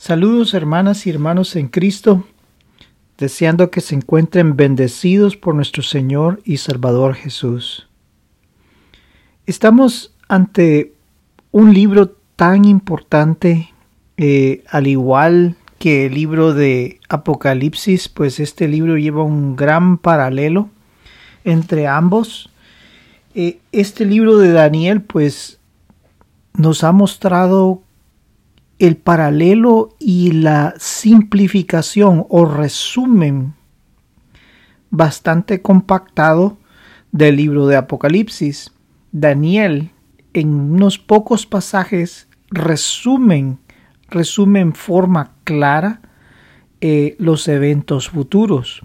Saludos hermanas y hermanos en Cristo, deseando que se encuentren bendecidos por nuestro Señor y Salvador Jesús. Estamos ante un libro tan importante, eh, al igual que el libro de Apocalipsis, pues este libro lleva un gran paralelo entre ambos. Eh, este libro de Daniel, pues, nos ha mostrado el paralelo y la simplificación o resumen bastante compactado del libro de Apocalipsis. Daniel en unos pocos pasajes resumen, resume en forma clara eh, los eventos futuros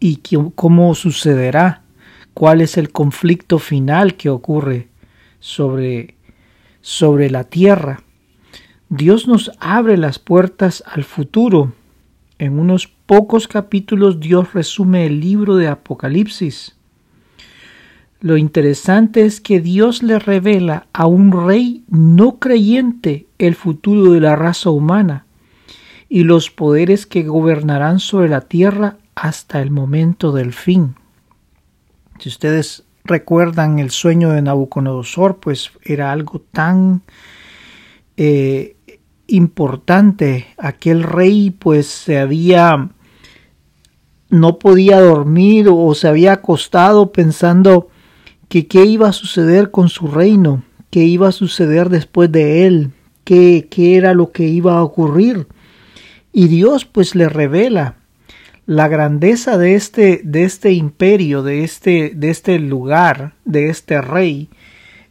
y cómo sucederá, cuál es el conflicto final que ocurre sobre, sobre la tierra. Dios nos abre las puertas al futuro. En unos pocos capítulos Dios resume el libro de Apocalipsis. Lo interesante es que Dios le revela a un rey no creyente el futuro de la raza humana y los poderes que gobernarán sobre la tierra hasta el momento del fin. Si ustedes recuerdan el sueño de Nabucodonosor, pues era algo tan eh, importante. Aquel rey pues se había no podía dormir o se había acostado pensando que qué iba a suceder con su reino, qué iba a suceder después de él, qué, qué era lo que iba a ocurrir. Y Dios pues le revela la grandeza de este, de este imperio, de este, de este lugar, de este rey,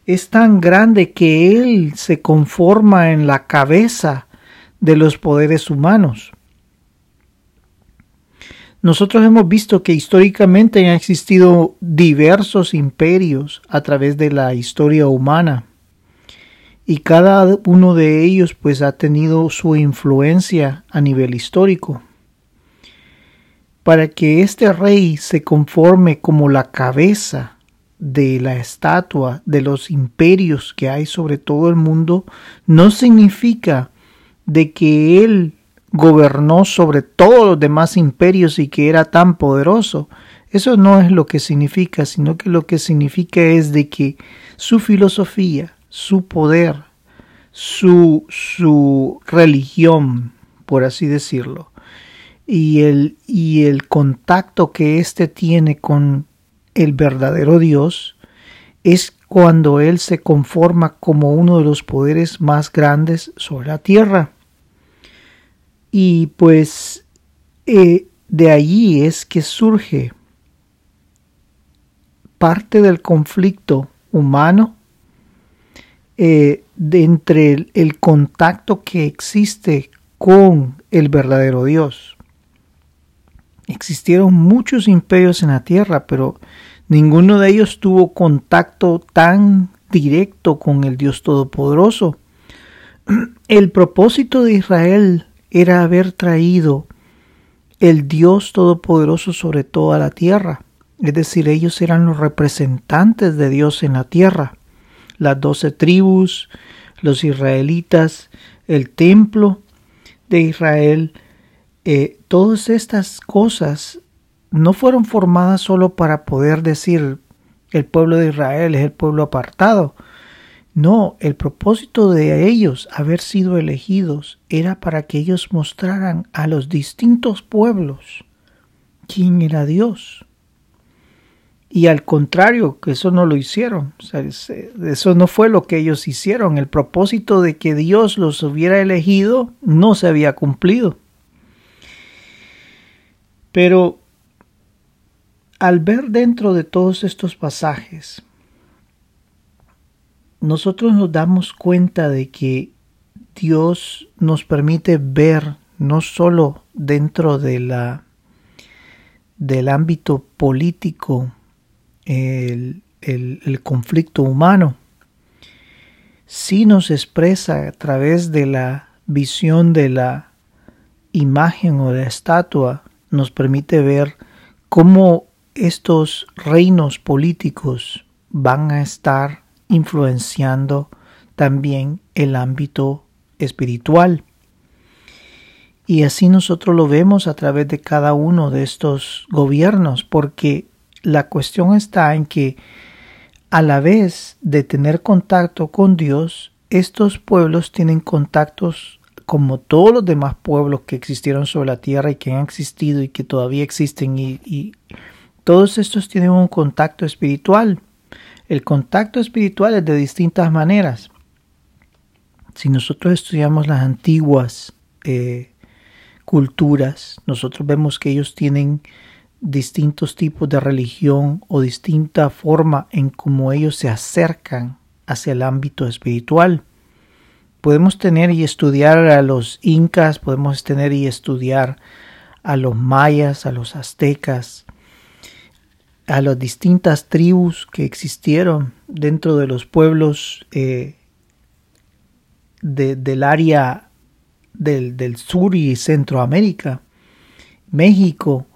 es tan grande que Él se conforma en la cabeza de los poderes humanos. Nosotros hemos visto que históricamente han existido diversos imperios a través de la historia humana y cada uno de ellos pues ha tenido su influencia a nivel histórico. Para que este rey se conforme como la cabeza de la estatua de los imperios que hay sobre todo el mundo no significa de que él gobernó sobre todos los demás imperios y que era tan poderoso. Eso no es lo que significa, sino que lo que significa es de que su filosofía, su poder, su, su religión, por así decirlo, y el, y el contacto que éste tiene con el verdadero Dios es cuando Él se conforma como uno de los poderes más grandes sobre la tierra. Y pues eh, de allí es que surge parte del conflicto humano eh, de entre el, el contacto que existe con el verdadero Dios. Existieron muchos imperios en la tierra, pero ninguno de ellos tuvo contacto tan directo con el Dios Todopoderoso. El propósito de Israel era haber traído el Dios Todopoderoso sobre toda la tierra. Es decir, ellos eran los representantes de Dios en la tierra. Las doce tribus, los israelitas, el templo de Israel, eh, todas estas cosas no fueron formadas solo para poder decir el pueblo de Israel es el pueblo apartado. No, el propósito de ellos haber sido elegidos era para que ellos mostraran a los distintos pueblos quién era Dios. Y al contrario, que eso no lo hicieron. eso no fue lo que ellos hicieron. El propósito de que Dios los hubiera elegido no se había cumplido. Pero al ver dentro de todos estos pasajes, nosotros nos damos cuenta de que Dios nos permite ver no solo dentro de la del ámbito político el, el conflicto humano, sí nos expresa a través de la visión de la imagen o de la estatua nos permite ver cómo estos reinos políticos van a estar influenciando también el ámbito espiritual. Y así nosotros lo vemos a través de cada uno de estos gobiernos, porque la cuestión está en que a la vez de tener contacto con Dios, estos pueblos tienen contactos como todos los demás pueblos que existieron sobre la tierra y que han existido y que todavía existen y, todos estos tienen un contacto espiritual. El contacto espiritual es de distintas maneras. Si nosotros estudiamos las antiguas eh, culturas, nosotros vemos que ellos tienen distintos tipos de religión o distinta forma en cómo ellos se acercan hacia el ámbito espiritual. Podemos tener y estudiar a los incas, podemos tener y estudiar a los mayas, a los aztecas, a las distintas tribus que existieron dentro de los pueblos eh, del área del, del sur y Centroamérica, México,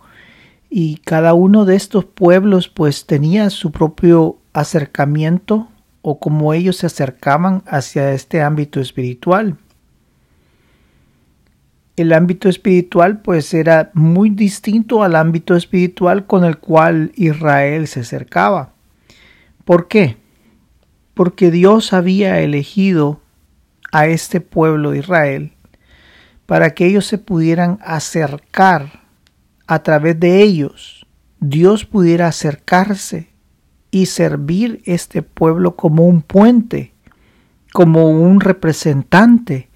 y cada uno de estos pueblos pues tenía su propio acercamiento o como ellos se acercaban hacia este ámbito espiritual. El ámbito espiritual pues era muy distinto al ámbito espiritual con el cual Israel se acercaba. ¿Por qué? Porque Dios había elegido a este pueblo de Israel para que ellos se pudieran acercar a través de ellos Dios pudiera acercarse y servir este pueblo como un puente, como un representante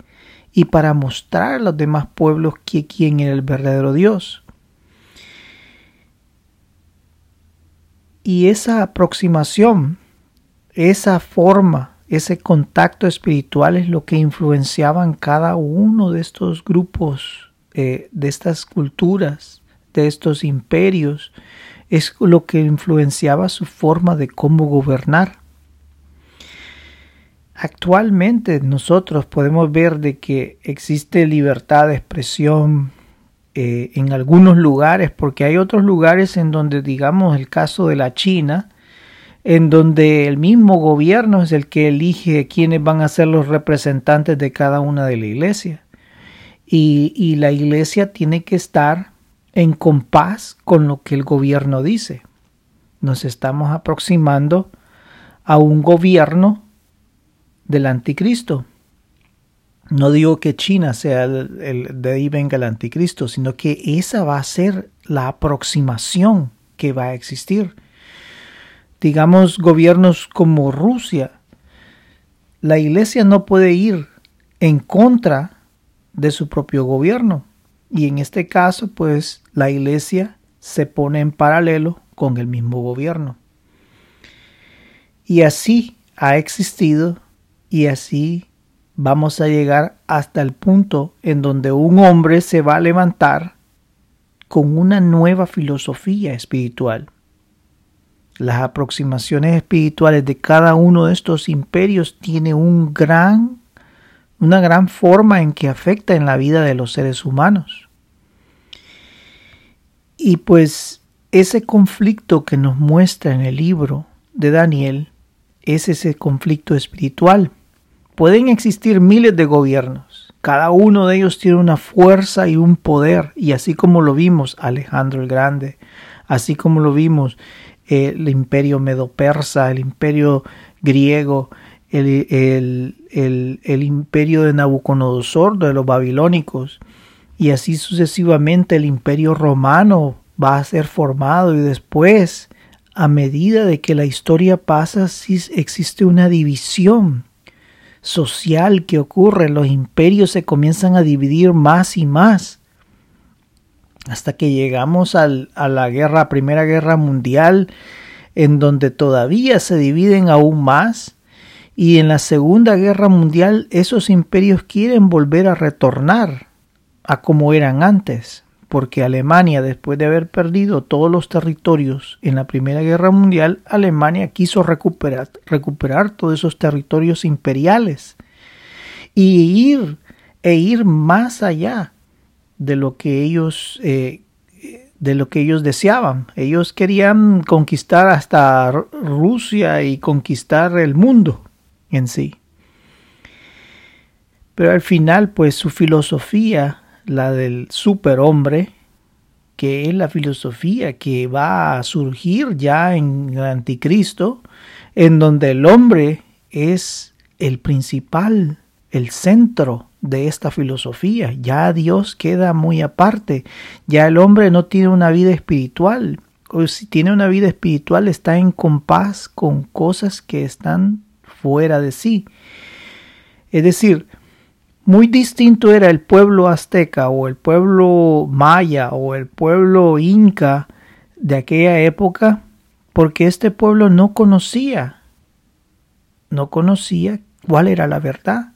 y para mostrar a los demás pueblos que quién era el verdadero Dios. Y esa aproximación, esa forma, ese contacto espiritual es lo que influenciaban cada uno de estos grupos, eh, de estas culturas, de estos imperios es lo que influenciaba su forma de cómo gobernar. Actualmente nosotros podemos ver de que existe libertad de expresión eh, en algunos lugares, porque hay otros lugares en donde, digamos, el caso de la China, en donde el mismo gobierno es el que elige quiénes van a ser los representantes de cada una de la iglesia. Y, y la iglesia tiene que estar en compás con lo que el gobierno dice. Nos estamos aproximando a un gobierno del anticristo. No digo que China sea el, de ahí venga el anticristo, sino que esa va a ser la aproximación que va a existir. Digamos gobiernos como Rusia. La iglesia no puede ir en contra de su propio gobierno. Y en este caso, pues la iglesia se pone en paralelo con el mismo gobierno. Y así ha existido y así vamos a llegar hasta el punto en donde un hombre se va a levantar con una nueva filosofía espiritual. Las aproximaciones espirituales de cada uno de estos imperios tiene un gran una gran forma en que afecta en la vida de los seres humanos. Y pues ese conflicto que nos muestra en el libro de Daniel es ese conflicto espiritual. Pueden existir miles de gobiernos, cada uno de ellos tiene una fuerza y un poder, y así como lo vimos Alejandro el Grande, así como lo vimos el imperio medo-persa, el imperio griego, el, el, imperio de Nabucodonosor, de los babilónicos, y así sucesivamente el imperio romano va a ser formado y después, a medida de que la historia pasa, sí existe una división social que ocurre, los imperios se comienzan a dividir más y más hasta que llegamos al, a la Primera Guerra Mundial, en donde todavía se dividen aún más. Y en la Segunda Guerra Mundial esos imperios quieren volver a retornar a como eran antes, porque Alemania, después de haber perdido todos los territorios en la Primera Guerra Mundial, Alemania quiso recuperar, recuperar todos esos territorios imperiales y ir e ir más allá de lo que ellos eh, de lo que ellos deseaban. Ellos querían conquistar hasta Rusia y conquistar el mundo en sí. Pero al final, pues su filosofía la del superhombre, que es la filosofía que va a surgir ya en el anticristo, en donde el hombre es el principal, el centro de esta filosofía. Ya Dios queda muy aparte, ya el hombre no tiene una vida espiritual, o si tiene una vida espiritual está en compás con cosas que están fuera de sí. Es decir, muy distinto era el pueblo azteca o el pueblo maya o el pueblo inca de aquella época porque este pueblo no conocía, no conocía cuál era la verdad.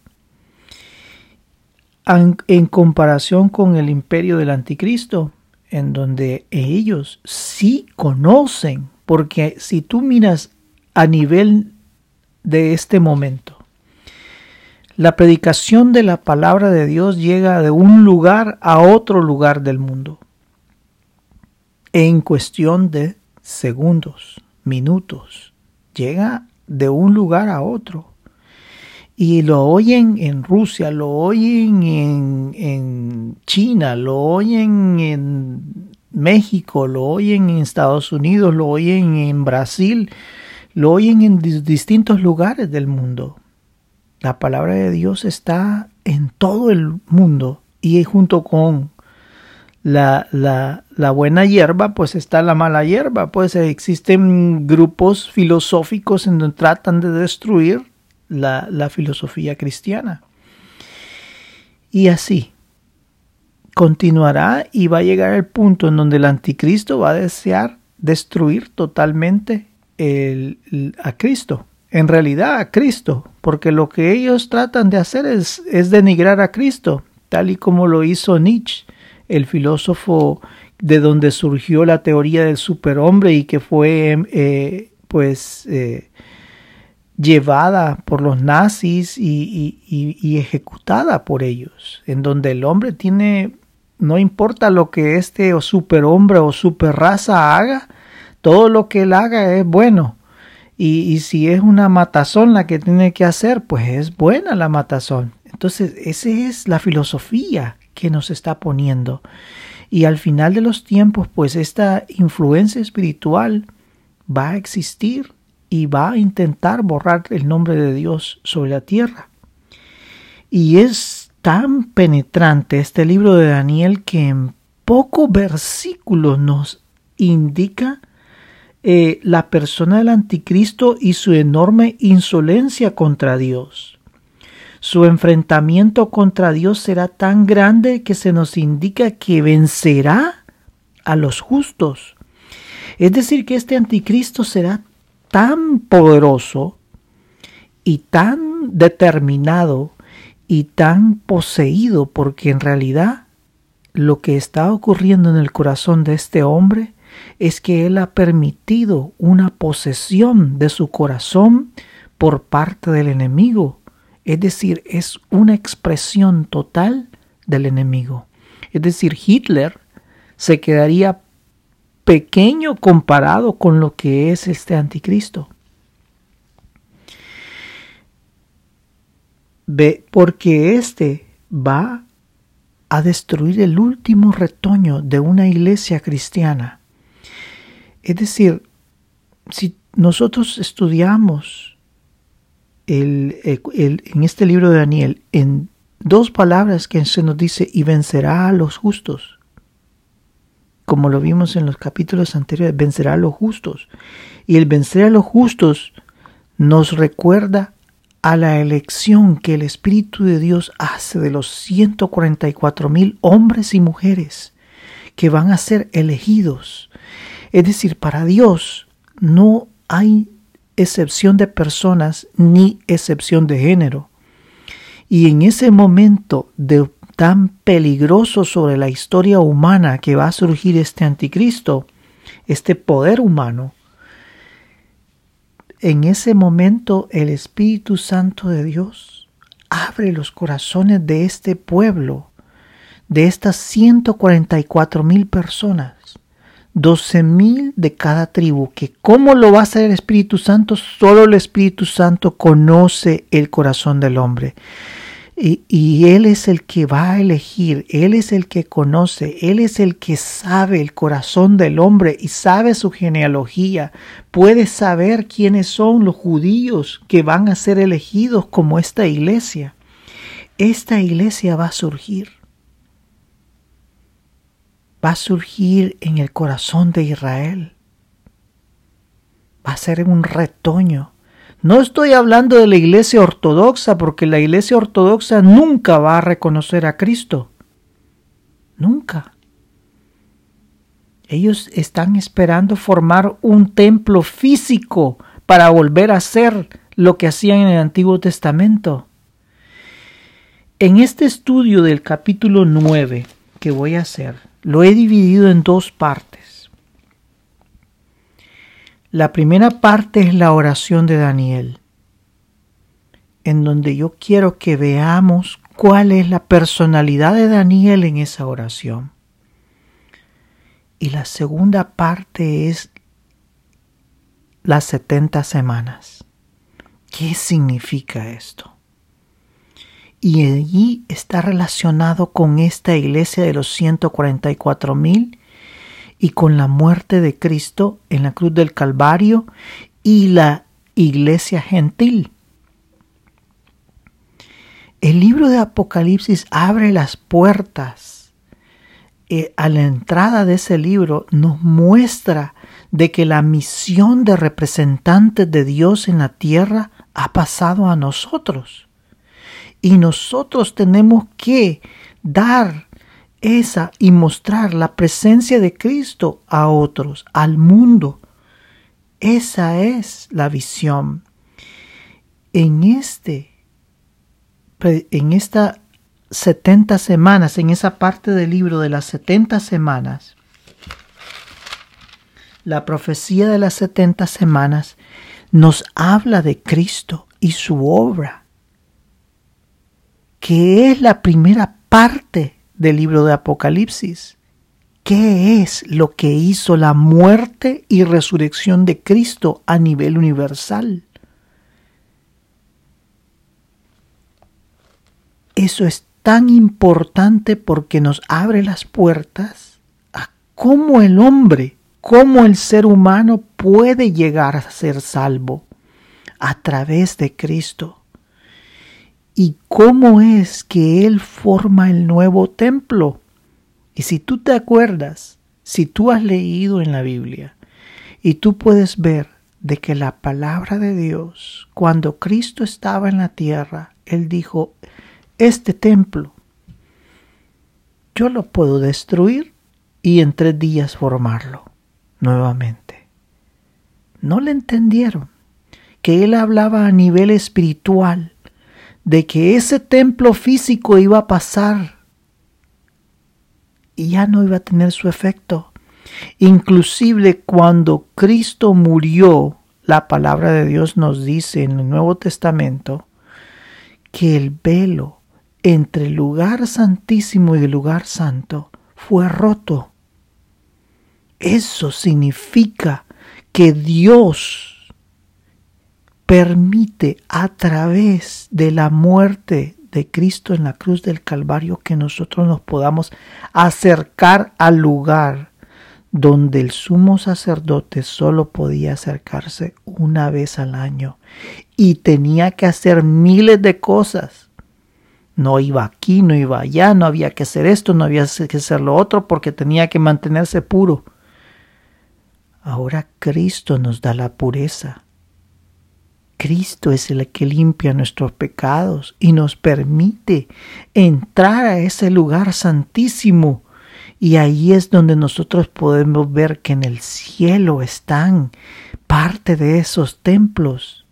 En, comparación con el imperio del anticristo, en donde ellos sí conocen, porque si tú miras a nivel de este momento, la predicación de la palabra de Dios llega de un lugar a otro lugar del mundo en cuestión de segundos, minutos. Llega de un lugar a otro. Y lo oyen en Rusia, lo oyen en, en China, lo oyen en México, lo oyen en Estados Unidos, lo oyen en Brasil, lo oyen en distintos lugares del mundo. La palabra de Dios está en todo el mundo y junto con la, la, buena hierba, pues está la mala hierba. Pues existen grupos filosóficos en donde tratan de destruir la, la filosofía cristiana. Y así continuará y va a llegar el punto en donde el anticristo va a desear destruir totalmente el, a Cristo en realidad a Cristo, porque lo que ellos tratan de hacer es, es denigrar a Cristo, tal y como lo hizo Nietzsche, el filósofo de donde surgió la teoría del superhombre y que fue eh, pues eh, llevada por los nazis y, y, ejecutada por ellos, en donde el hombre tiene, no importa lo que este o superhombre o superraza haga, todo lo que él haga es bueno y, si es una matazón la que tiene que hacer, pues es buena la matazón. Entonces, esa es la filosofía que nos está poniendo. Y al final de los tiempos, pues esta influencia espiritual va a existir y va a intentar borrar el nombre de Dios sobre la tierra. Y es tan penetrante este libro de Daniel que en pocos versículos nos indica eh, la persona del anticristo y su enorme insolencia contra Dios. Su enfrentamiento contra Dios será tan grande que se nos indica que vencerá a los justos. Es decir, que este anticristo será tan poderoso y tan determinado y tan poseído porque en realidad lo que está ocurriendo en el corazón de este hombre es que Él ha permitido una posesión de su corazón por parte del enemigo. Es decir, es una expresión total del enemigo. Es decir, Hitler se quedaría pequeño comparado con lo que es este anticristo. Ve, porque éste va a destruir el último retoño de una iglesia cristiana es decir, si nosotros estudiamos el, en este libro de Daniel en dos palabras que se nos dice y vencerá a los justos, como lo vimos en los capítulos anteriores, vencerá a los justos. Y el vencer a los justos nos recuerda a la elección que el Espíritu de Dios hace de los 144 mil hombres y mujeres que van a ser elegidos es decir, para Dios no hay excepción de personas ni excepción de género. Y en ese momento de tan peligroso sobre la historia humana que va a surgir este anticristo, este poder humano, en ese momento el Espíritu Santo de Dios abre los corazones de este pueblo, de estas 144 mil personas, doce mil de cada tribu, que cómo lo va a hacer el Espíritu Santo, solo el Espíritu Santo conoce el corazón del hombre. Y, Él es el que va a elegir, Él es el que conoce, Él es el que sabe el corazón del hombre y sabe su genealogía, puede saber quiénes son los judíos que van a ser elegidos como esta iglesia. Esta iglesia va a surgir. Va a surgir en el corazón de Israel. Va a ser un retoño no estoy hablando de la iglesia ortodoxa porque la iglesia ortodoxa nunca va a reconocer a Cristo. Nunca. Ellos están esperando formar un templo físico para volver a hacer lo que hacían en el Antiguo Testamento. En este estudio del capítulo 9 que voy a hacer, lo he dividido en dos partes. La primera parte es la oración de Daniel, en donde yo quiero que veamos cuál es la personalidad de Daniel en esa oración. Y la segunda parte es las 70 semanas. ¿Qué significa esto? Y allí está relacionado con esta iglesia de los 144 mil y con la muerte de Cristo en la cruz del Calvario y la iglesia gentil. El libro de Apocalipsis abre las puertas. Eh, a la entrada de ese libro nos muestra de que la misión de representantes de Dios en la tierra ha pasado a nosotros. Y nosotros tenemos que dar esa y mostrar la presencia de Cristo a otros, al mundo. Esa es la visión. En este en esta 70 semanas, en esa parte del libro de las 70 semanas, la profecía de las 70 semanas nos habla de Cristo y su obra, que es la primera parte del libro de Apocalipsis. ¿Qué es lo que hizo la muerte y resurrección de Cristo a nivel universal? Eso es tan importante porque nos abre las puertas a cómo el hombre, cómo el ser humano puede llegar a ser salvo a través de Cristo y cómo es que Él forma el nuevo templo. Y si tú te acuerdas, si tú has leído en la Biblia, y tú puedes ver de que la palabra de Dios, cuando Cristo estaba en la tierra, Él dijo, este templo, yo lo puedo destruir y en tres días formarlo nuevamente. No le entendieron que Él hablaba a nivel espiritual de que ese templo físico iba a pasar y ya no iba a tener su efecto. Inclusive cuando Cristo murió, la palabra de Dios nos dice en el Nuevo Testamento que el velo entre el lugar santísimo y el lugar santo fue roto. Eso significa que Dios permite a través de la muerte de Cristo en la cruz del Calvario que nosotros nos podamos acercar al lugar donde el sumo sacerdote solo podía acercarse una vez al año y tenía que hacer miles de cosas. No iba aquí, no iba allá, no había que hacer esto, no había que hacer lo otro porque tenía que mantenerse puro. Ahora Cristo nos da la pureza Cristo es el que limpia nuestros pecados y nos permite entrar a ese lugar santísimo. Y ahí es donde nosotros podemos ver que en el cielo están parte de esos templos,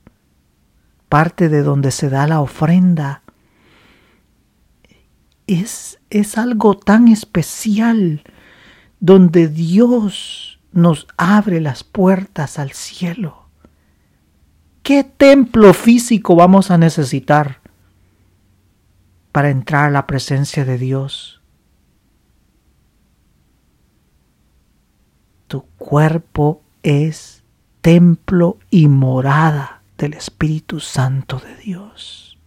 parte de donde se da la ofrenda. Es, es algo tan especial donde Dios nos abre las puertas al cielo ¿Qué templo físico vamos a necesitar para entrar a la presencia de Dios? Tu cuerpo es templo y morada del Espíritu Santo de Dios.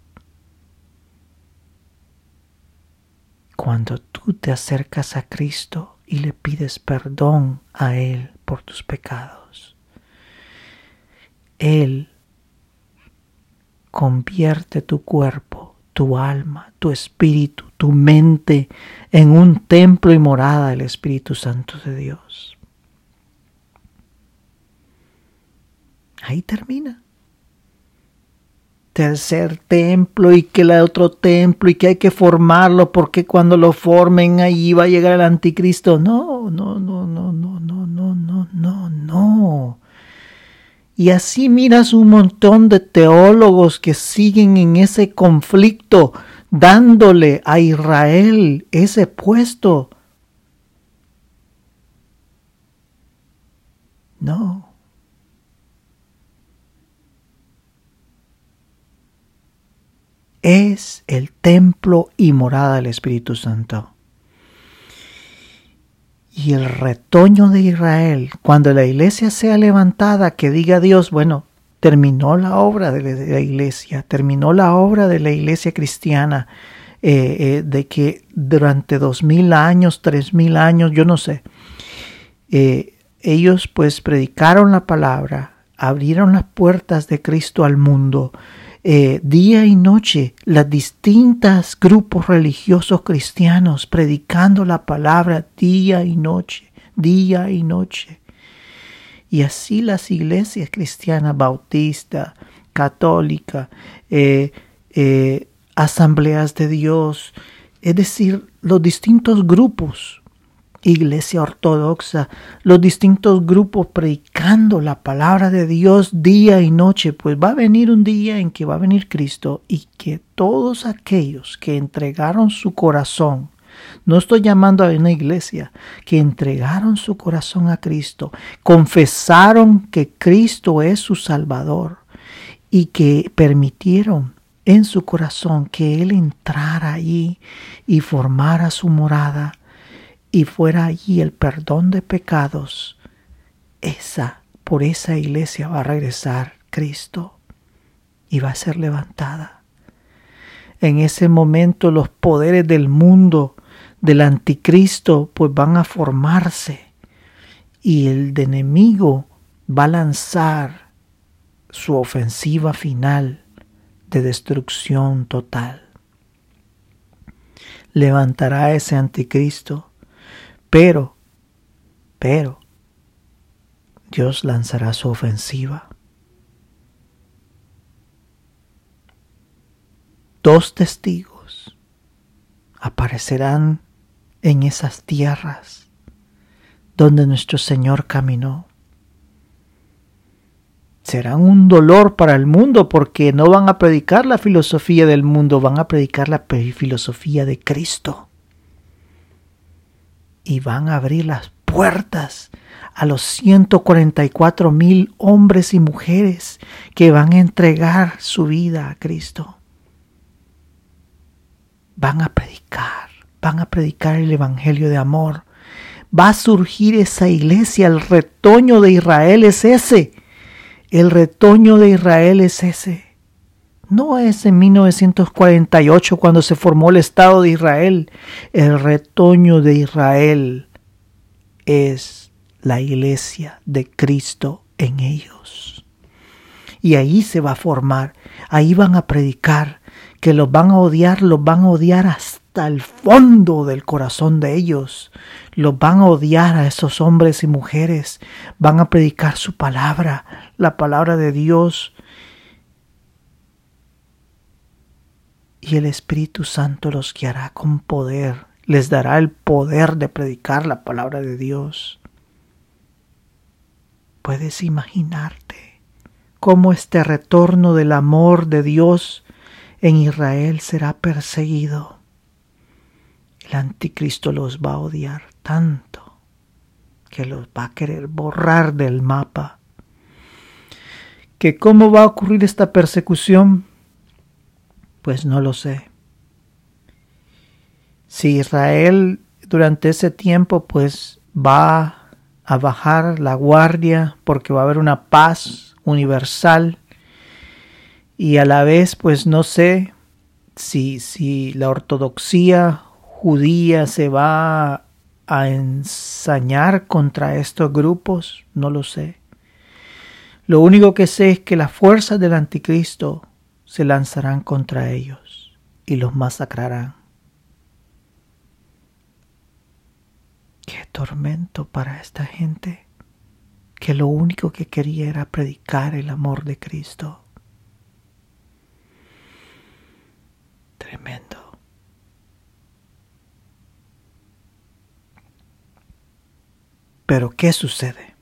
cuando tú te acercas a Cristo y le pides perdón a Él por tus pecados. Él convierte tu cuerpo, tu alma, tu espíritu, tu mente en un templo y morada del Espíritu Santo de Dios. Ahí termina tercer templo y que el otro templo y que hay que formarlo porque cuando lo formen ahí va a llegar el anticristo. No, no, no, no, no, no, no, no, no, no. Y así miras un montón de teólogos que siguen en ese conflicto, dándole a Israel ese puesto. No. es el templo y morada del Espíritu Santo. Y el retoño de Israel, cuando la iglesia sea levantada, que diga Dios, bueno, terminó la obra de la iglesia, terminó la obra de la iglesia cristiana, eh, eh, de que durante dos mil años, tres mil años, yo no sé, eh, ellos pues predicaron la palabra, abrieron las puertas de Cristo al mundo, eh, día y noche las distintas grupos religiosos cristianos predicando la palabra día y noche, día y noche. Y así las iglesias cristianas, bautista, católica, eh, eh, asambleas de Dios, es decir, los distintos grupos iglesia ortodoxa, los distintos grupos predicando la palabra de Dios día y noche, pues va a venir un día en que va a venir Cristo y que todos aquellos que entregaron su corazón, no estoy llamando a una iglesia, que entregaron su corazón a Cristo, confesaron que Cristo es su Salvador y que permitieron en su corazón que Él entrara allí y formara su morada, y fuera allí el perdón de pecados, esa, por esa iglesia va a regresar Cristo y va a ser levantada. En ese momento los poderes del mundo, del anticristo, pues van a formarse y el enemigo va a lanzar su ofensiva final de destrucción total. Levantará ese anticristo pero, pero, Dios lanzará su ofensiva. Dos testigos aparecerán en esas tierras donde nuestro Señor caminó. Serán un dolor para el mundo porque no van a predicar la filosofía del mundo, van a predicar la filosofía de Cristo y van a abrir las puertas a los 144 mil hombres y mujeres que van a entregar su vida a Cristo. Van a predicar, van a predicar el Evangelio de amor. Va a surgir esa iglesia, el retoño de Israel es ese. El retoño de Israel es ese. No es en 1948 cuando se formó el Estado de Israel. El retoño de Israel es la iglesia de Cristo en ellos. Y ahí se va a formar, ahí van a predicar, que los van a odiar, los van a odiar hasta el fondo del corazón de ellos. Los van a odiar a esos hombres y mujeres, van a predicar su palabra, la palabra de Dios y el Espíritu Santo los guiará con poder, les dará el poder de predicar la palabra de Dios. Puedes imaginarte cómo este retorno del amor de Dios en Israel será perseguido. El anticristo los va a odiar tanto que los va a querer borrar del mapa. ¿Que cómo va a ocurrir esta persecución? Pues no lo sé. Si Israel durante ese tiempo pues va a bajar la guardia porque va a haber una paz universal y a la vez pues no sé si, si la ortodoxia judía se va a ensañar contra estos grupos, no lo sé. Lo único que sé es que las fuerzas del anticristo se lanzarán contra ellos y los masacrarán. Qué tormento para esta gente que lo único que quería era predicar el amor de Cristo. Tremendo. Pero ¿qué sucede?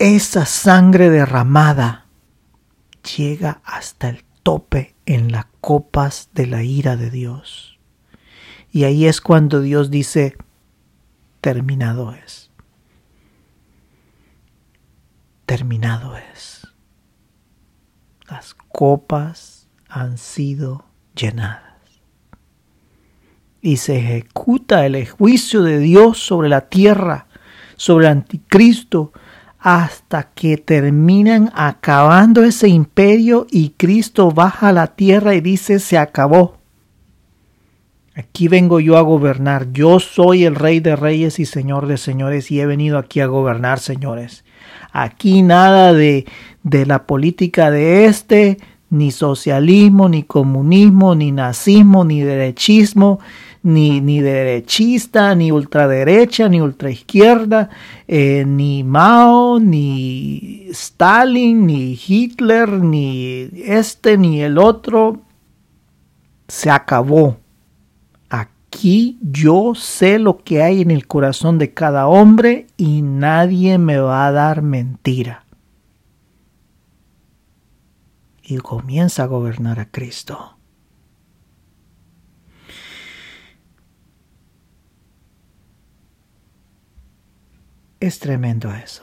Esa sangre derramada llega hasta el tope en las copas de la ira de Dios. Y ahí es cuando Dios dice, terminado es. Terminado es. Las copas han sido llenadas y se ejecuta el juicio de Dios sobre la tierra, sobre el anticristo, hasta que terminan acabando ese imperio y Cristo baja a la tierra y dice se acabó. Aquí vengo yo a gobernar. Yo soy el rey de reyes y señor de señores y he venido aquí a gobernar, señores. Aquí nada de, de la política de este, ni socialismo, ni comunismo, ni nazismo, ni derechismo, ni, ni derechista, ni ultraderecha, ni ultraizquierda, eh, ni Mao, ni Stalin, ni Hitler, ni este, ni el otro. Se acabó. Aquí yo sé lo que hay en el corazón de cada hombre y nadie me va a dar mentira. Y comienza a gobernar a Cristo. Es tremendo eso.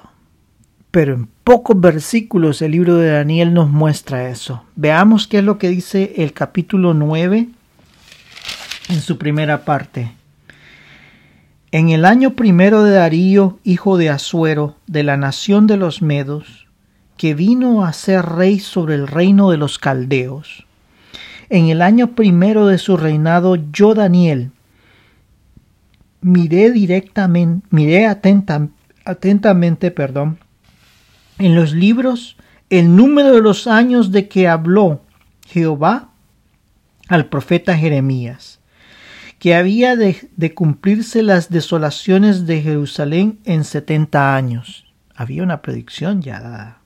Pero en pocos versículos el libro de Daniel nos muestra eso. Veamos qué es lo que dice el capítulo 9 en su primera parte. En el año primero de Darío, hijo de Asuero, de la nación de los Medos, que vino a ser rey sobre el reino de los Caldeos. En el año primero de su reinado, yo, Daniel, miré directamente, miré atentamente atentamente, perdón, en los libros el número de los años de que habló Jehová al profeta Jeremías, que había de, cumplirse las desolaciones de Jerusalén en setenta años. Había una predicción ya dada.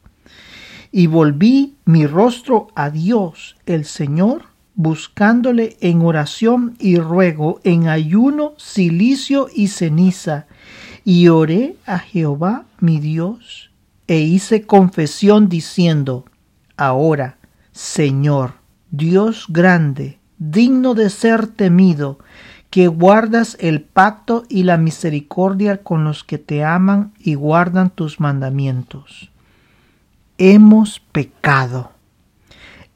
Y volví mi rostro a Dios, el Señor, buscándole en oración y ruego, en ayuno, silicio y ceniza, y oré a Jehová mi Dios, e hice confesión diciendo, Ahora, Señor, Dios grande, digno de ser temido, que guardas el pacto y la misericordia con los que te aman y guardan tus mandamientos. Hemos pecado,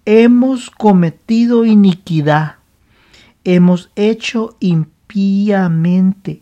hemos cometido iniquidad, hemos hecho impíamente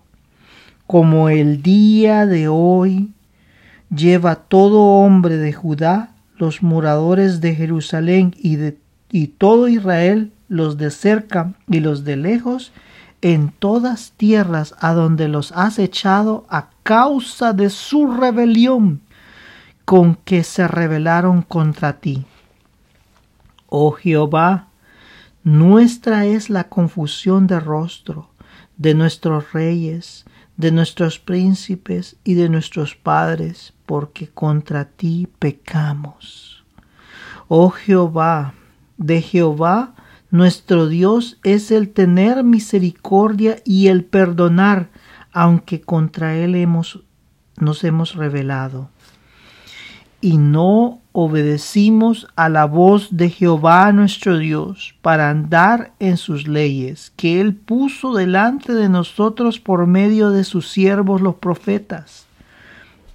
como el día de hoy lleva todo hombre de Judá, los moradores de Jerusalén y, de, y todo Israel, los de cerca y los de lejos, en todas tierras a donde los has echado a causa de su rebelión con que se rebelaron contra ti. Oh Jehová, nuestra es la confusión de rostro de nuestros reyes, de nuestros príncipes y de nuestros padres, porque contra ti pecamos. Oh Jehová, de Jehová nuestro Dios es el tener misericordia y el perdonar, aunque contra él hemos, nos hemos rebelado. Y no obedecimos a la voz de Jehová nuestro Dios para andar en sus leyes, que Él puso delante de nosotros por medio de sus siervos los profetas.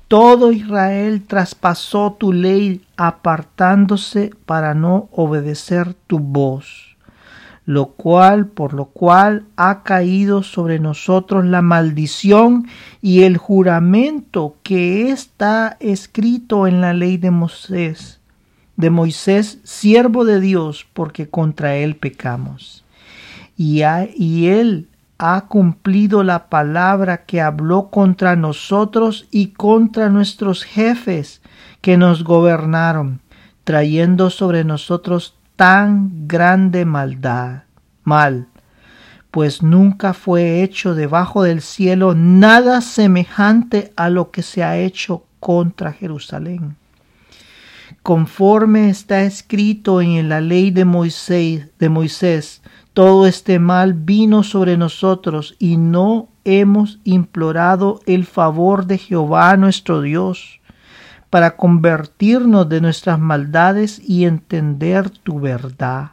Todo Israel traspasó tu ley apartándose para no obedecer tu voz lo cual por lo cual ha caído sobre nosotros la maldición y el juramento que está escrito en la ley de Moisés, de Moisés, siervo de Dios, porque contra él pecamos. Y, y él ha cumplido la palabra que habló contra nosotros y contra nuestros jefes que nos gobernaron, trayendo sobre nosotros tan grande maldad, mal, pues nunca fue hecho debajo del cielo nada semejante a lo que se ha hecho contra Jerusalén. Conforme está escrito en la ley de Moisés, de Moisés, todo este mal vino sobre nosotros y no hemos implorado el favor de Jehová nuestro Dios para convertirnos de nuestras maldades y entender tu verdad.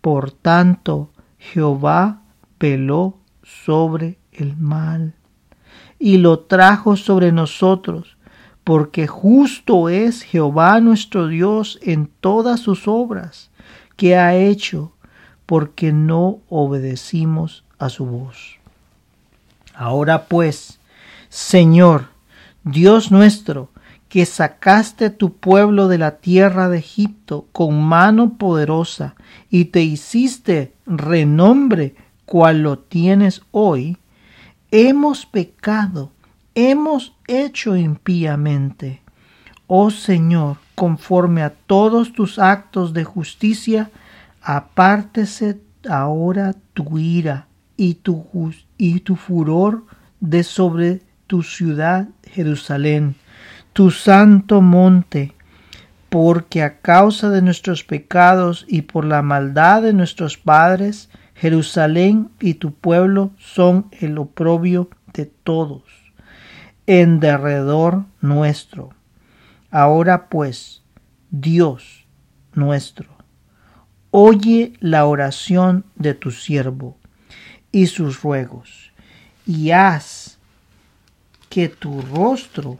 Por tanto, Jehová veló sobre el mal y lo trajo sobre nosotros, porque justo es Jehová nuestro Dios en todas sus obras que ha hecho, porque no obedecimos a su voz. Ahora pues, Señor, Dios nuestro, que sacaste tu pueblo de la tierra de Egipto con mano poderosa y te hiciste renombre cual lo tienes hoy, hemos pecado, hemos hecho impíamente. Oh Señor, conforme a todos tus actos de justicia, apártese ahora tu ira y tu, y tu furor de sobre tu ciudad Jerusalén tu santo monte, porque a causa de nuestros pecados y por la maldad de nuestros padres, Jerusalén y tu pueblo son el oprobio de todos, en derredor nuestro. Ahora pues, Dios nuestro, oye la oración de tu siervo y sus ruegos, y haz que tu rostro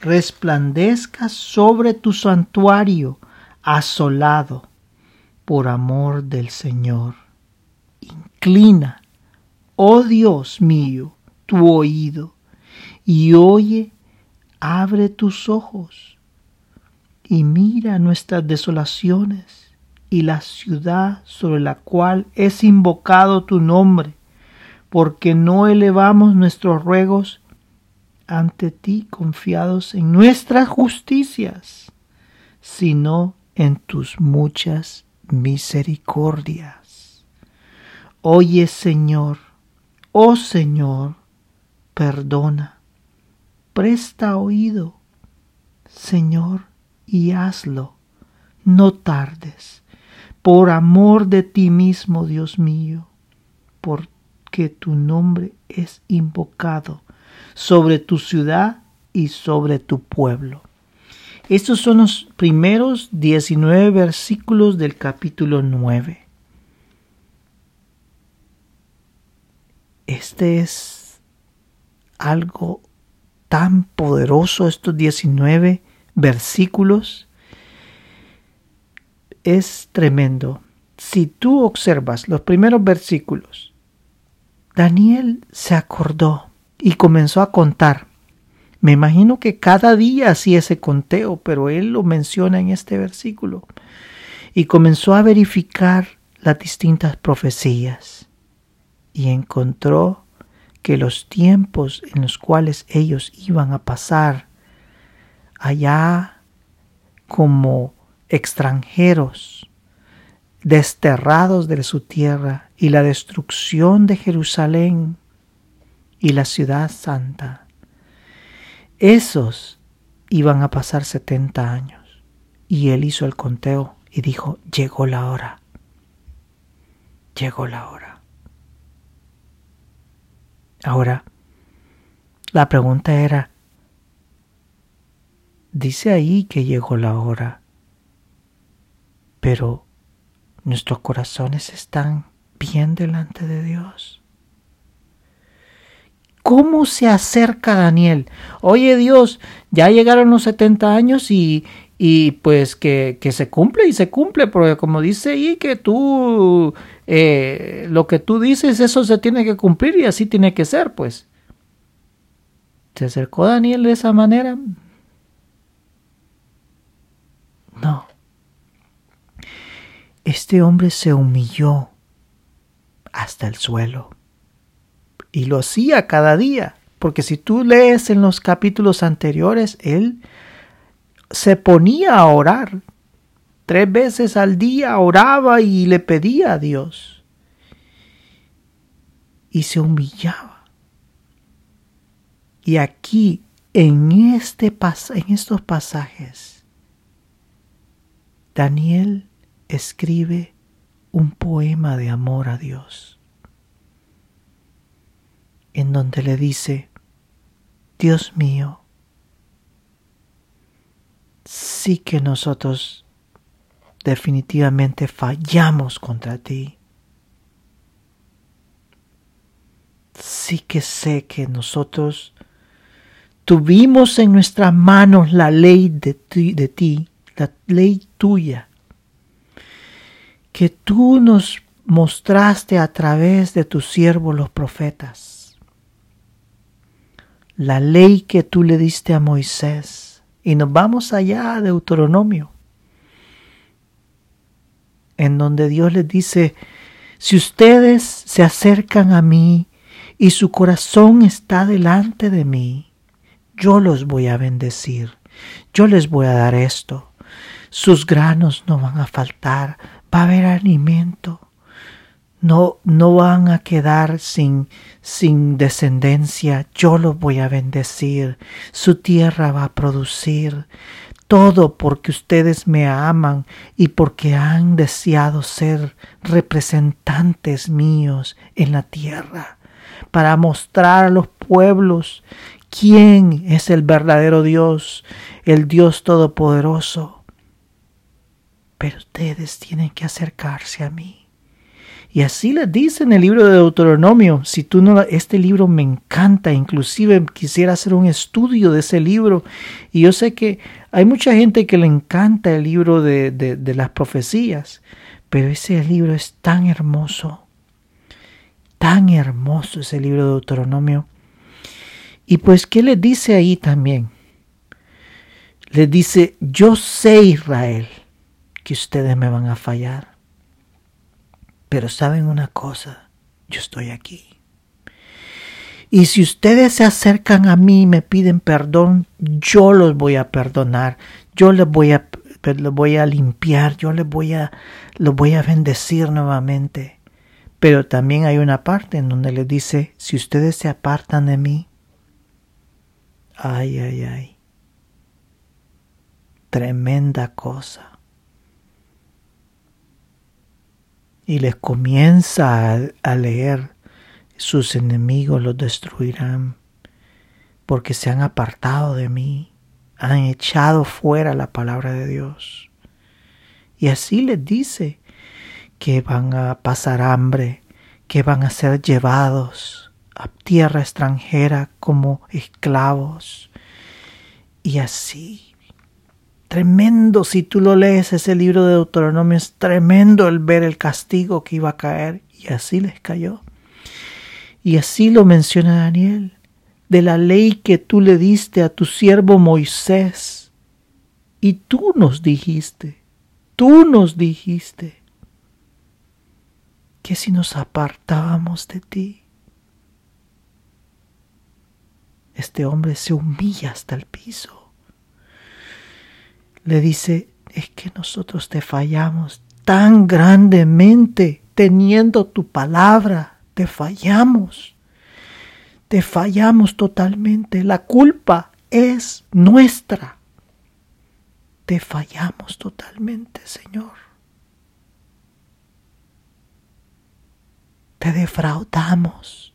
resplandezca sobre tu santuario asolado por amor del Señor. Inclina, oh Dios mío, tu oído y oye, abre tus ojos y mira nuestras desolaciones y la ciudad sobre la cual es invocado tu nombre, porque no elevamos nuestros ruegos ante ti confiados en nuestras justicias, sino en tus muchas misericordias. Oye Señor, oh Señor, perdona, presta oído, Señor, y hazlo, no tardes, por amor de ti mismo, Dios mío, porque tu nombre es invocado sobre tu ciudad y sobre tu pueblo. Estos son los primeros 19 versículos del capítulo 9. Este es algo tan poderoso, estos 19 versículos. Es tremendo. Si tú observas los primeros versículos, Daniel se acordó y comenzó a contar. Me imagino que cada día hacía ese conteo, pero él lo menciona en este versículo. Y comenzó a verificar las distintas profecías y encontró que los tiempos en los cuales ellos iban a pasar allá como extranjeros, desterrados de su tierra y la destrucción de Jerusalén y la ciudad santa. Esos iban a pasar setenta años. Y él hizo el conteo y dijo, llegó la hora. Llegó la hora. Ahora, la pregunta era, dice ahí que llegó la hora, pero nuestros corazones están bien delante de Dios. ¿Cómo se acerca Daniel? Oye Dios, ya llegaron los 70 años y, y pues que, se cumple y se cumple, porque como dice ahí que tú, eh, lo que tú dices, eso se tiene que cumplir y así tiene que ser, pues. ¿Se acercó Daniel de esa manera? No. Este hombre se humilló hasta el suelo. Y lo hacía cada día, porque si tú lees en los capítulos anteriores, él se ponía a orar. Tres veces al día oraba y le pedía a Dios. Y se humillaba. Y aquí, en, este en estos pasajes, Daniel escribe un poema de amor a Dios, en donde le dice, Dios mío, sí que nosotros definitivamente fallamos contra ti. Sí que sé que nosotros tuvimos en nuestras manos la ley de ti, la ley tuya, que tú nos mostraste a través de tus siervos los profetas, la ley que tú le diste a Moisés, y nos vamos allá a Deuteronomio, en donde Dios les dice, si ustedes se acercan a mí y su corazón está delante de mí, yo los voy a bendecir, yo les voy a dar esto, sus granos no van a faltar, va a haber alimento, no, no van a quedar sin, sin descendencia, yo los voy a bendecir, su tierra va a producir, todo porque ustedes me aman y porque han deseado ser representantes míos en la tierra, para mostrar a los pueblos quién es el verdadero Dios, el Dios Todopoderoso. Pero ustedes tienen que acercarse a mí. Y así les dice en el libro de Deuteronomio, si tú no, este libro me encanta, inclusive quisiera hacer un estudio de ese libro. Y yo sé que hay mucha gente que le encanta el libro de, de las profecías, pero ese libro es tan hermoso, tan hermoso ese libro de Deuteronomio. Y pues, ¿qué les dice ahí también? Les dice, yo sé Israel que ustedes me van a fallar pero saben una cosa, yo estoy aquí. Y si ustedes se acercan a mí y me piden perdón, yo los voy a perdonar, yo les voy a, los voy a limpiar, yo les voy a, los voy a bendecir nuevamente. Pero también hay una parte en donde les dice, si ustedes se apartan de mí, ay, ay, ay, tremenda cosa. Y les comienza a, leer, sus enemigos los destruirán, porque se han apartado de mí, han echado fuera la palabra de Dios. Y así les dice que van a pasar hambre, que van a ser llevados a tierra extranjera como esclavos. Y así Tremendo, si tú lo lees, ese libro de Deuteronomio es tremendo el ver el castigo que iba a caer. Y así les cayó. Y así lo menciona Daniel, de la ley que tú le diste a tu siervo Moisés. Y tú nos dijiste, tú nos dijiste, que si nos apartábamos de ti, este hombre se humilla hasta el piso le dice, es que nosotros te fallamos tan grandemente teniendo tu palabra, te fallamos, te fallamos totalmente, la culpa es nuestra, te fallamos totalmente, Señor. Te defraudamos,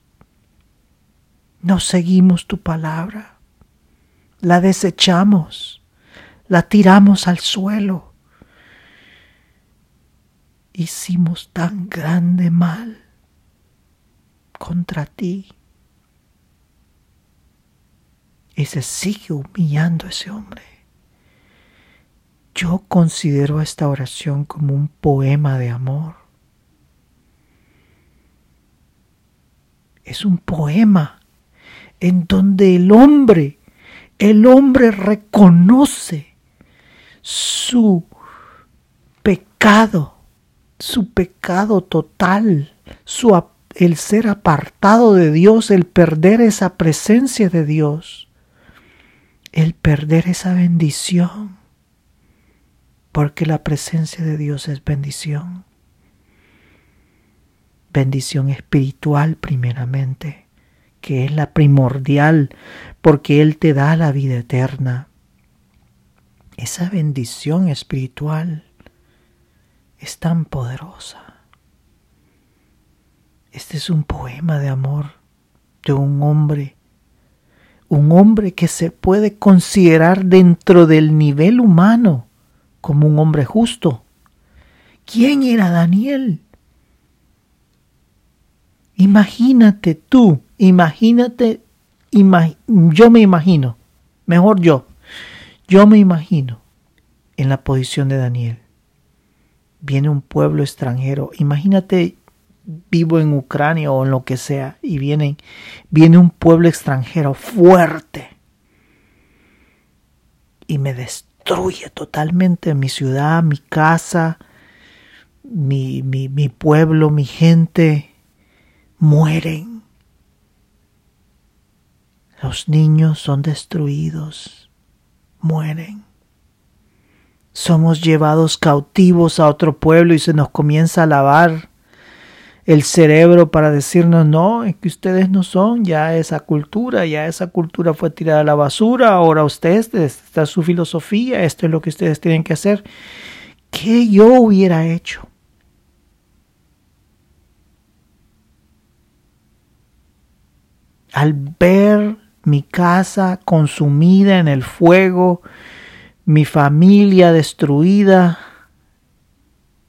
no seguimos tu palabra, la desechamos la tiramos al suelo. Hicimos tan grande mal contra ti. Y se sigue humillando ese hombre. Yo considero esta oración como un poema de amor. Es un poema en donde el hombre, el hombre reconoce su pecado, su pecado total, su, el ser apartado de Dios, el perder esa presencia de Dios, el perder esa bendición, porque la presencia de Dios es bendición, bendición espiritual primeramente, que es la primordial, porque Él te da la vida eterna esa bendición espiritual es tan poderosa. Este es un poema de amor de un hombre, un hombre que se puede considerar dentro del nivel humano como un hombre justo. ¿Quién era Daniel? Imagínate tú, imagínate, yo me imagino, mejor yo, yo me imagino en la posición de Daniel. Viene un pueblo extranjero. Imagínate vivo en Ucrania o en lo que sea y viene, viene un pueblo extranjero fuerte y me destruye totalmente mi ciudad, mi casa, mi, mi, mi pueblo, mi gente. Mueren. Los niños son destruidos mueren. Somos llevados cautivos a otro pueblo y se nos comienza a lavar el cerebro para decirnos, no, es que ustedes no son ya esa cultura, ya esa cultura fue tirada a la basura, ahora ustedes, esta es su filosofía, esto es lo que ustedes tienen que hacer. ¿Qué yo hubiera hecho? Al ver mi casa consumida en el fuego, mi familia destruida.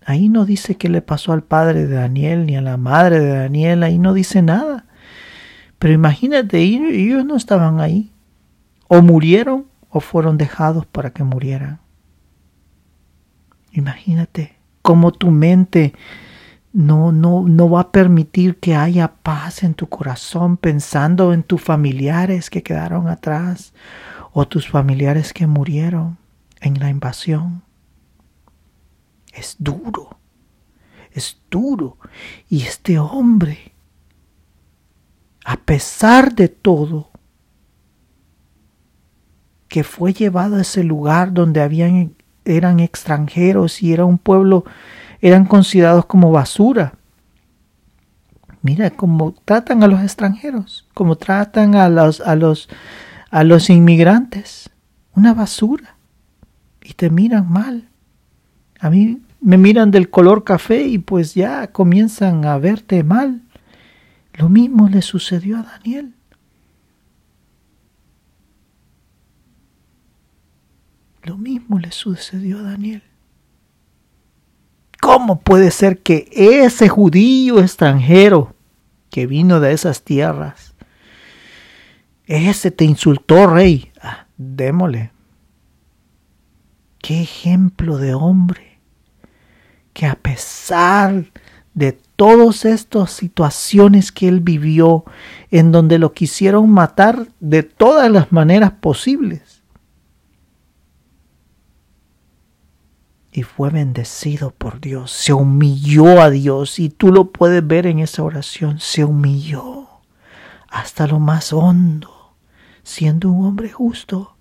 Ahí no dice qué le pasó al padre de Daniel ni a la madre de Daniel, ahí no dice nada. Pero imagínate, ellos no estaban ahí. O murieron o fueron dejados para que murieran. Imagínate cómo tu mente no, no, no va a permitir que haya paz en tu corazón pensando en tus familiares que quedaron atrás o tus familiares que murieron en la invasión. Es duro, es duro. Y este hombre, a pesar de todo, que fue llevado a ese lugar donde habían, eran extranjeros y era un pueblo eran considerados como basura. Mira cómo tratan a los extranjeros, cómo tratan a los, a los, a los inmigrantes. Una basura. Y te miran mal. A mí me miran del color café y pues ya comienzan a verte mal. Lo mismo le sucedió a Daniel. Lo mismo le sucedió a Daniel. ¿Cómo puede ser que ese judío extranjero que vino de esas tierras, ese te insultó, rey? Ah, démosle. Qué ejemplo de hombre que a pesar de todas estas situaciones que él vivió, en donde lo quisieron matar de todas las maneras posibles, y fue bendecido por Dios, se humilló a Dios y tú lo puedes ver en esa oración, se humilló hasta lo más hondo, siendo un hombre justo,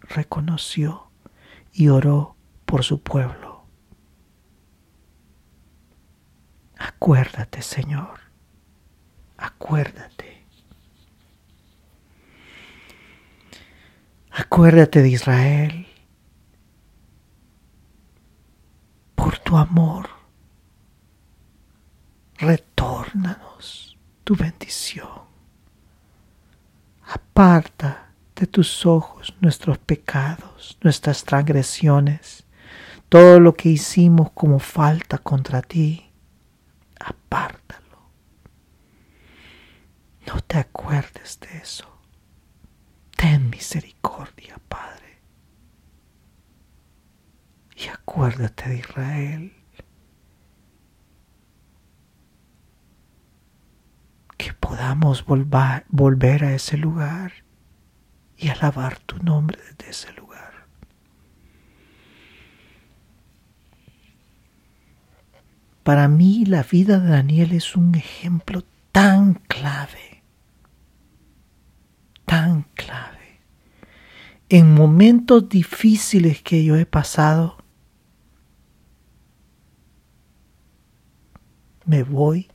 reconoció y oró por su pueblo. Acuérdate, Señor, acuérdate. Acuérdate de Israel por tu amor. Retórnanos tu bendición. Aparta de tus ojos nuestros pecados, nuestras transgresiones, todo lo que hicimos como falta contra ti. Apártalo. No te acuerdes de eso. Ten misericordia, Padre. Y acuérdate de Israel. Que podamos volver, volver a ese lugar y alabar tu nombre desde ese lugar. Para mí la vida de Daniel es un ejemplo tan clave, tan clave. En momentos difíciles que yo he pasado, me voy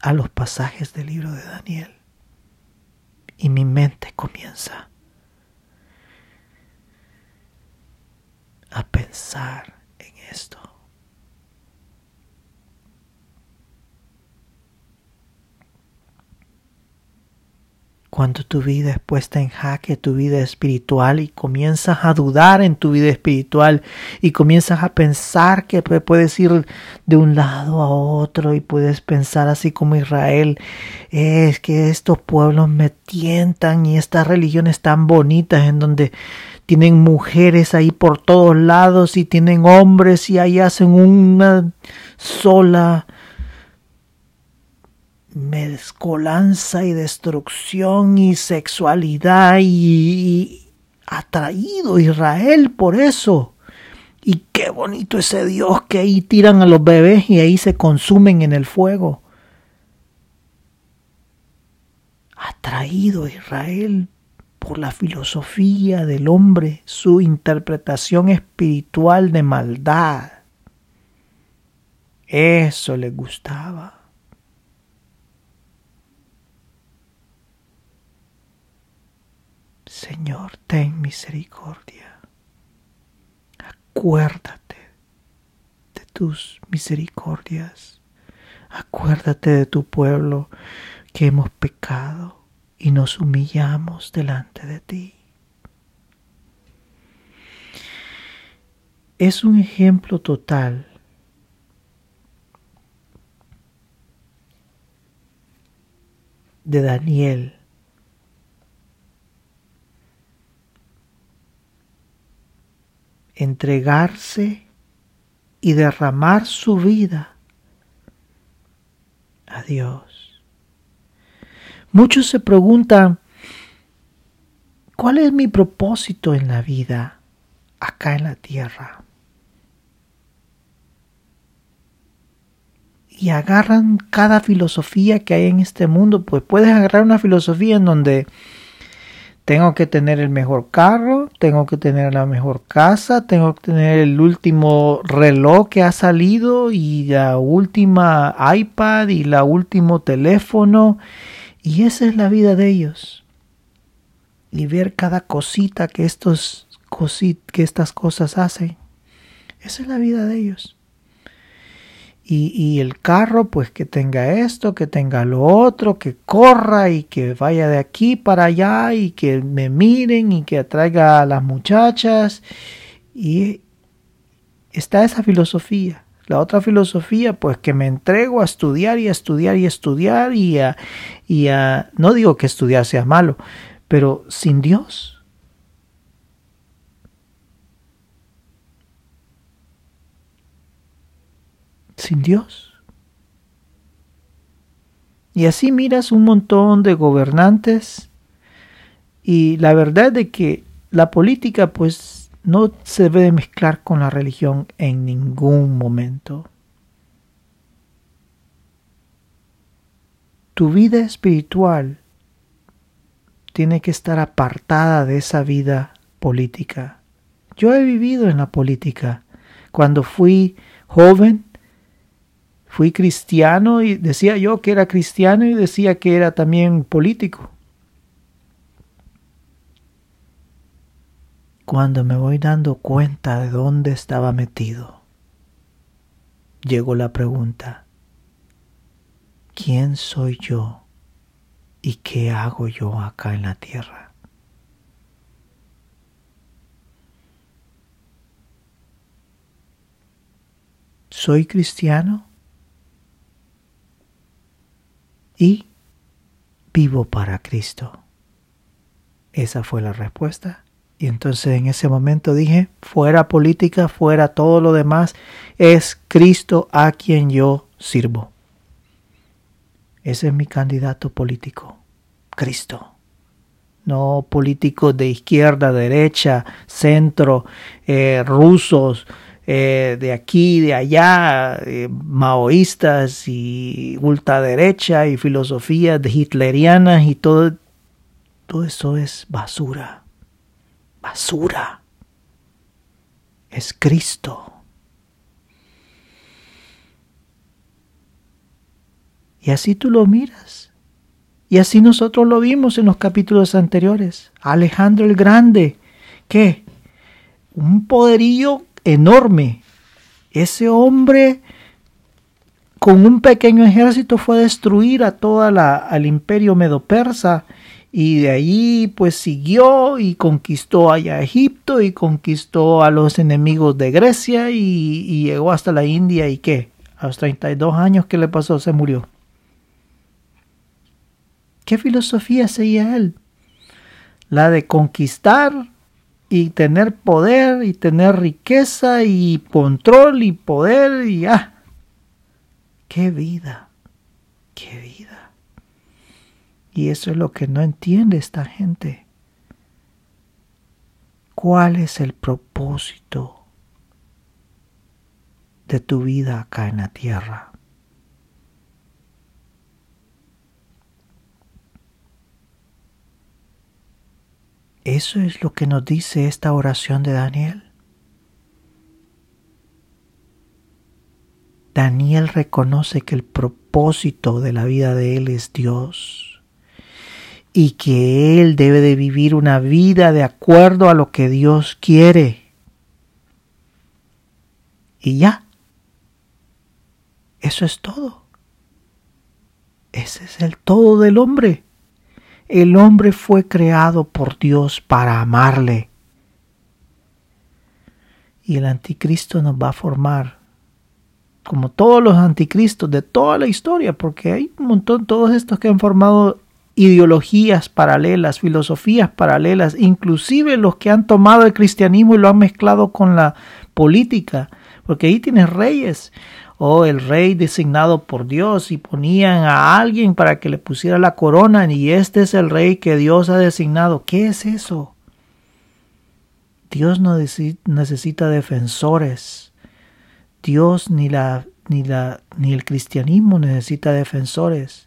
a los pasajes del libro de Daniel y mi mente comienza a pensar en esto. Cuando tu vida es puesta en jaque, tu vida espiritual, y comienzas a dudar en tu vida espiritual, y comienzas a pensar que puedes ir de un lado a otro, y puedes pensar así como Israel, es que estos pueblos me tientan y estas religiones tan bonitas en donde tienen mujeres ahí por todos lados y tienen hombres y ahí hacen una sola mezcolanza y destrucción y sexualidad y, atraído Israel por eso. Y qué bonito ese Dios que ahí tiran a los bebés y ahí se consumen en el fuego. Atraído Israel por la filosofía del hombre, su interpretación espiritual de maldad. Eso le gustaba. Señor, ten misericordia. Acuérdate de tus misericordias. Acuérdate de tu pueblo que hemos pecado y nos humillamos delante de ti. Es un ejemplo total de Daniel entregarse y derramar su vida a Dios. Muchos se preguntan, ¿cuál es mi propósito en la vida acá en la tierra? Y agarran cada filosofía que hay en este mundo, pues puedes agarrar una filosofía en donde tengo que tener el mejor carro, tengo que tener la mejor casa, tengo que tener el último reloj que ha salido y la última iPad y la último teléfono. Y esa es la vida de ellos. Y ver cada cosita que, estos que estas cosas hacen. Esa es la vida de ellos y, el carro pues que tenga esto, que tenga lo otro, que corra y que vaya de aquí para allá y que me miren y que atraiga a las muchachas. Y está esa filosofía. La otra filosofía, pues que me entrego a estudiar y a estudiar y a estudiar y a, y a no digo que estudiar sea malo, pero sin Dios sin Dios. Y así miras un montón de gobernantes y la verdad de que la política pues no se debe mezclar con la religión en ningún momento. Tu vida espiritual tiene que estar apartada de esa vida política. Yo he vivido en la política. Cuando fui joven, fui cristiano y decía yo que era cristiano y decía que era también político. Cuando me voy dando cuenta de dónde estaba metido, llegó la pregunta, ¿quién soy yo y qué hago yo acá en la tierra? ¿Soy cristiano? Y vivo para Cristo. Esa fue la respuesta. Y entonces en ese momento dije, fuera política, fuera todo lo demás, es Cristo a quien yo sirvo. Ese es mi candidato político, Cristo. No políticos de izquierda, derecha, centro, eh, rusos, eh, de aquí, de allá, eh, maoístas y ultraderecha y filosofías hitlerianas y todo, todo eso es basura. Basura. Es Cristo. Y así tú lo miras. Y así nosotros lo vimos en los capítulos anteriores. Alejandro el Grande, ¿qué? Un poderío enorme. Ese hombre con un pequeño ejército fue a destruir a toda la al imperio medo-persa y de allí pues siguió y conquistó allá Egipto y conquistó a los enemigos de Grecia y, y llegó hasta la India y qué a los 32 años que le pasó se murió ¿qué filosofía seguía él? la de conquistar y tener poder y tener riqueza y control y poder y ah, qué vida, qué vida. Y eso es lo que no entiende esta gente. ¿Cuál es el propósito de tu vida acá en la tierra? Eso es lo que nos dice esta oración de Daniel. Daniel reconoce que el propósito de la vida de él es Dios y que él debe de vivir una vida de acuerdo a lo que Dios quiere. Y ya. Eso es todo. Ese es el todo del hombre. El hombre fue creado por Dios para amarle. Y el anticristo nos va a formar, como todos los anticristos de toda la historia, porque hay un montón, todos estos que han formado ideologías paralelas, filosofías paralelas, inclusive los que han tomado el cristianismo y lo han mezclado con la política, porque ahí tienes reyes o el rey designado por Dios y ponían a alguien para que le pusiera la corona y este es el rey que Dios ha designado. ¿Qué es eso? Dios no necesita defensores. Dios ni la ni la ni el cristianismo necesita defensores.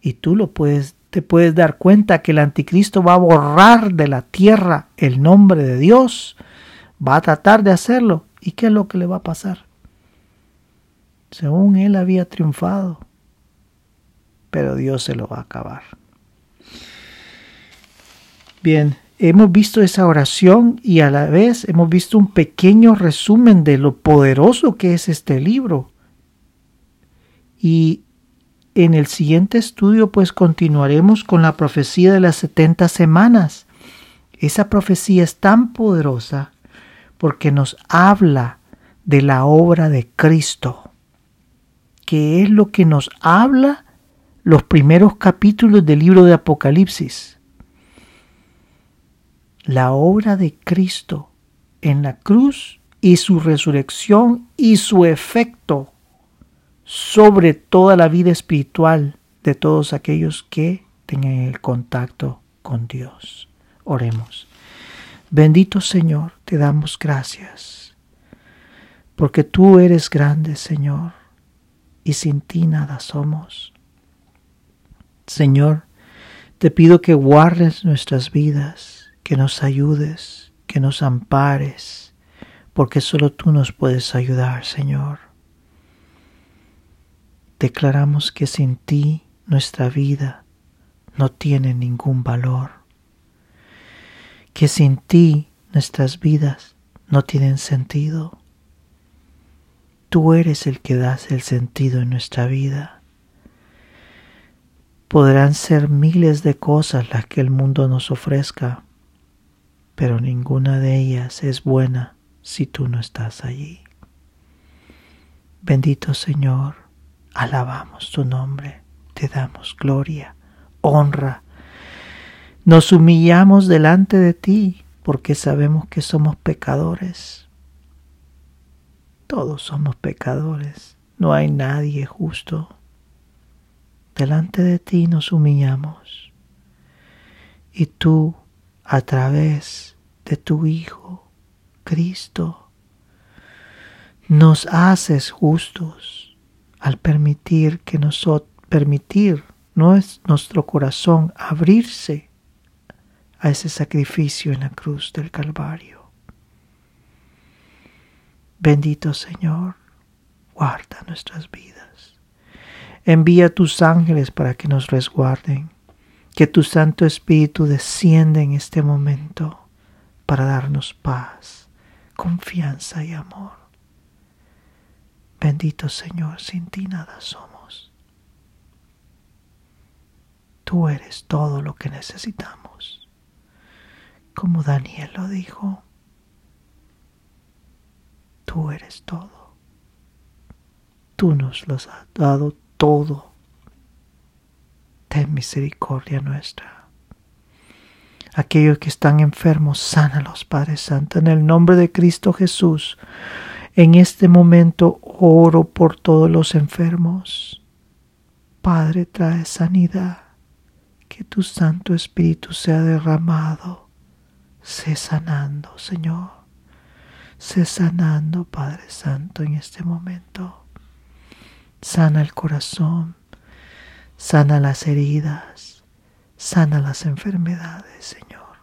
Y tú lo puedes te puedes dar cuenta que el anticristo va a borrar de la tierra el nombre de Dios. Va a tratar de hacerlo. ¿Y qué es lo que le va a pasar? Según él había triunfado, pero Dios se lo va a acabar. Bien, hemos visto esa oración y a la vez hemos visto un pequeño resumen de lo poderoso que es este libro. Y en el siguiente estudio pues continuaremos con la profecía de las 70 semanas. Esa profecía es tan poderosa porque nos habla de la obra de Cristo que es lo que nos habla los primeros capítulos del libro de Apocalipsis. La obra de Cristo en la cruz y su resurrección y su efecto sobre toda la vida espiritual de todos aquellos que tengan el contacto con Dios. Oremos. Bendito Señor, te damos gracias, porque tú eres grande, Señor y sin ti nada somos. Señor, te pido que guardes nuestras vidas, que nos ayudes, que nos ampares, porque solo tú nos puedes ayudar, Señor. Declaramos que sin ti nuestra vida no tiene ningún valor, que sin ti nuestras vidas no tienen sentido Tú eres el que das el sentido en nuestra vida. Podrán ser miles de cosas las que el mundo nos ofrezca, pero ninguna de ellas es buena si tú no estás allí. Bendito Señor, alabamos tu nombre, te damos gloria, honra. Nos humillamos delante de ti porque sabemos que somos pecadores. Todos somos pecadores, no hay nadie justo. Delante de ti nos humillamos y tú a través de tu Hijo, Cristo, nos haces justos al permitir que nosotros permitir nuestro corazón abrirse a ese sacrificio en la cruz del Calvario. Bendito Señor, guarda nuestras vidas. Envía tus ángeles para que nos resguarden. Que tu Santo Espíritu descienda en este momento para darnos paz, confianza y amor. Bendito Señor, sin ti nada somos. Tú eres todo lo que necesitamos. Como Daniel lo dijo, tú eres todo. Tú nos lo has dado todo. Ten misericordia nuestra. Aquellos que están enfermos, sánalos, Padre Santo, en el nombre de Cristo Jesús. En este momento oro por todos los enfermos. Padre, trae sanidad. Que tu Santo Espíritu sea derramado. Sé sanando, Señor. Sé sanando, Padre Santo, en este momento. Sana el corazón, sana las heridas, sana las enfermedades, Señor.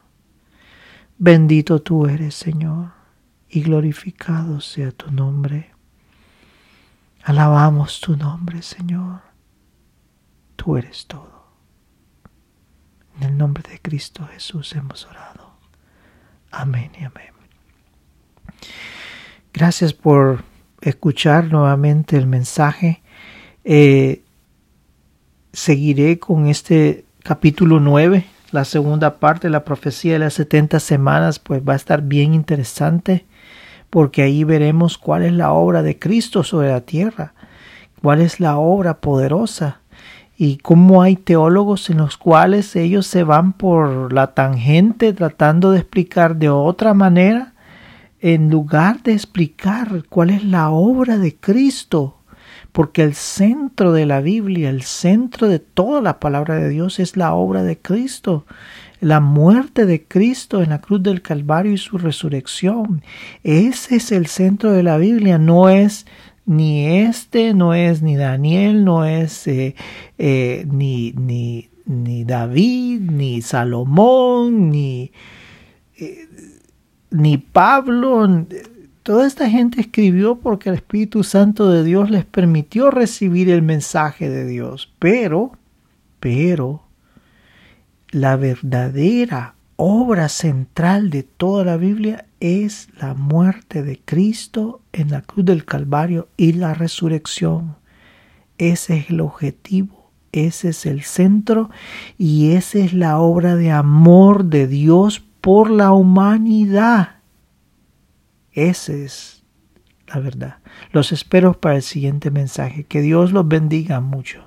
Bendito tú eres, Señor, y glorificado sea tu nombre. Alabamos tu nombre, Señor. Tú eres todo. En el nombre de Cristo Jesús hemos orado. Amén y amén. Gracias por escuchar nuevamente el mensaje. Eh, seguiré con este capítulo 9, la segunda parte de la profecía de las 70 semanas, pues va a estar bien interesante porque ahí veremos cuál es la obra de Cristo sobre la tierra, cuál es la obra poderosa y cómo hay teólogos en los cuales ellos se van por la tangente tratando de explicar de otra manera en lugar de explicar cuál es la obra de Cristo porque el centro de la Biblia, el centro de toda la palabra de Dios es la obra de Cristo, la muerte de Cristo en la cruz del Calvario y su resurrección. Ese es el centro de la Biblia, no es ni este, no es ni Daniel, no es eh, eh, ni, ni, ni, David, ni Salomón, ni, eh, ni Pablo Toda esta gente escribió porque el Espíritu Santo de Dios les permitió recibir el mensaje de Dios. Pero, pero, la verdadera obra central de toda la Biblia es la muerte de Cristo en la cruz del Calvario y la resurrección. Ese es el objetivo, ese es el centro y esa es la obra de amor de Dios por la humanidad. Esa es la verdad. Los espero para el siguiente mensaje. Que Dios los bendiga mucho.